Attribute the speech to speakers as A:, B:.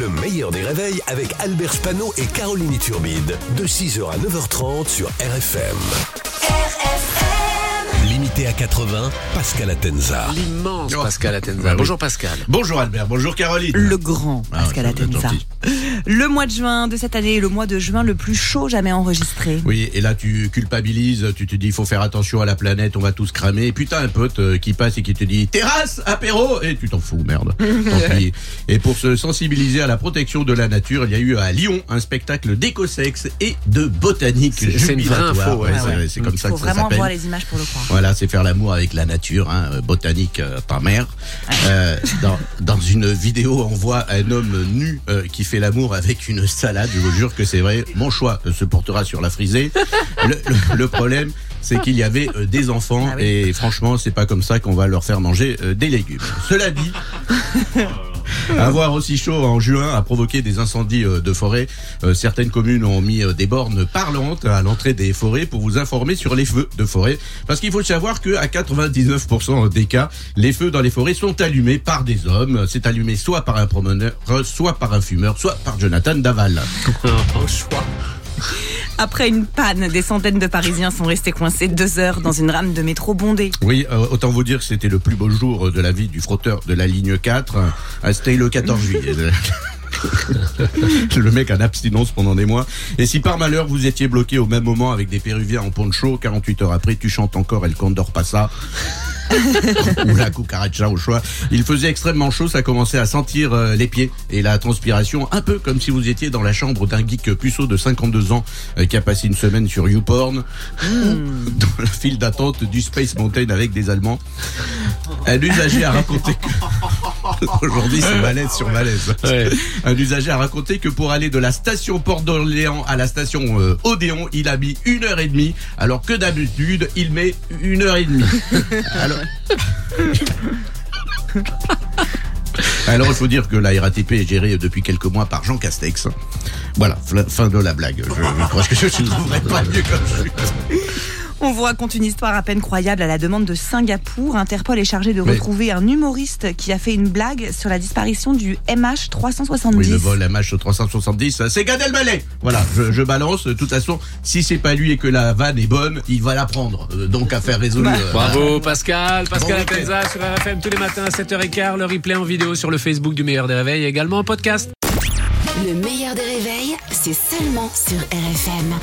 A: Le meilleur des réveils avec Albert Spano et Caroline Turbide. De 6h à 9h30 sur RFM. Limité à 80, Pascal Atenza.
B: L'immense
C: Oh.
B: Pascal Atenza. Bonjour Pascal.
C: Bonjour Albert, bonjour Caroline.
D: Le grand
C: Ah,
D: Pascal Atenza. Le mois de juin de cette année est le mois de juin le plus chaud jamais enregistré.
C: Oui, et là tu culpabilises, tu te dis il faut faire attention à la planète, on va tous cramer. Et puis t'as un pote euh, qui passe et qui te dit terrasse, apéro, et tu t'en fous, merde. Tant pis. Et pour se sensibiliser à la protection de la nature, il y a eu à Lyon un spectacle d'écosexe et de botanique
B: C'est- une vraie info, ouais,
C: Ouais,
D: Ah
C: c'est-
D: ouais.
C: C'est comme
D: Il
C: ça
D: faut
C: que ça
D: vraiment
C: s'appelle.
D: voir les images pour le croire.
C: Voilà, c'est faire l'amour avec la nature, hein, euh, botanique, euh, ta mère. Euh, dans, dans une vidéo, on voit un homme nu euh, qui fait l'amour avec une salade. Je vous jure que c'est vrai. Mon choix se portera sur la frisée. Le, le- le problème, c'est qu'il y avait euh, des enfants
D: Ah oui.
C: et franchement, c'est pas comme ça qu'on va leur faire manger euh, des légumes. Cela dit. Avoir aussi chaud en juin a provoqué des incendies euh, de forêt. Euh, certaines communes ont mis euh, des bornes parlantes à l'entrée des forêts pour vous informer sur les feux de forêt. Parce qu'il faut savoir que à 99% des cas, les feux dans les forêts sont allumés par des hommes. C'est allumé soit par un promeneur, soit par un fumeur, soit par Jonathan Daval.
B: Choix.
D: Après une panne, des centaines de Parisiens sont restés coincés deux heures dans une rame de métro bondée.
C: Oui, euh, autant vous dire que c'était le plus beau jour de la vie du frotteur de la ligne 4. Euh, C'était le 14 juillet. le mec en abstinence pendant des mois. Et si par malheur vous étiez bloqué au même moment avec des Péruviens en poncho, 48 heures après, tu chantes encore El Condor Pasa. ou la cucaracha au choix. Il faisait extrêmement chaud, ça commençait à sentir euh, les pieds et la transpiration, un peu comme si vous étiez dans la chambre d'un geek puceau de 52 ans euh, qui a passé une semaine sur YouPorn, dans la file d'attente du Space Mountain avec des Allemands. Un usager a raconté que... Aujourd'hui, c'est malaise sur malaise.
B: Ouais.
C: Un usager a raconté que pour aller de la station Port d'Orléans à la station euh, Odéon, il a mis une heure et demie, alors que d'habitude, il met une heure et demie. Alors... Alors, il faut dire que la RATP est gérée depuis quelques mois par Jean Castex. Voilà, fin de la blague. Je, je crois que je ne trouverai pas mieux comme.
D: On vous raconte une histoire à peine croyable à la demande de Singapour. Interpol est chargé de
C: Oui.
D: retrouver un humoriste qui a fait une blague sur la disparition du MH 370.
C: Oui, le vol MH 370, c'est Gad Elmaleh. Voilà, je, je balance. De toute façon, si c'est pas lui et que la vanne est bonne, il va la prendre. Euh, Donc, affaire résolue.
D: Bah.
C: euh,
B: Bravo Pascal. Pascal
C: Bon
B: sur RFM tous les matins à 7h15. Le replay en vidéo sur le Facebook du meilleur des réveils et également en podcast.
E: Le meilleur des réveils, c'est seulement sur RFM.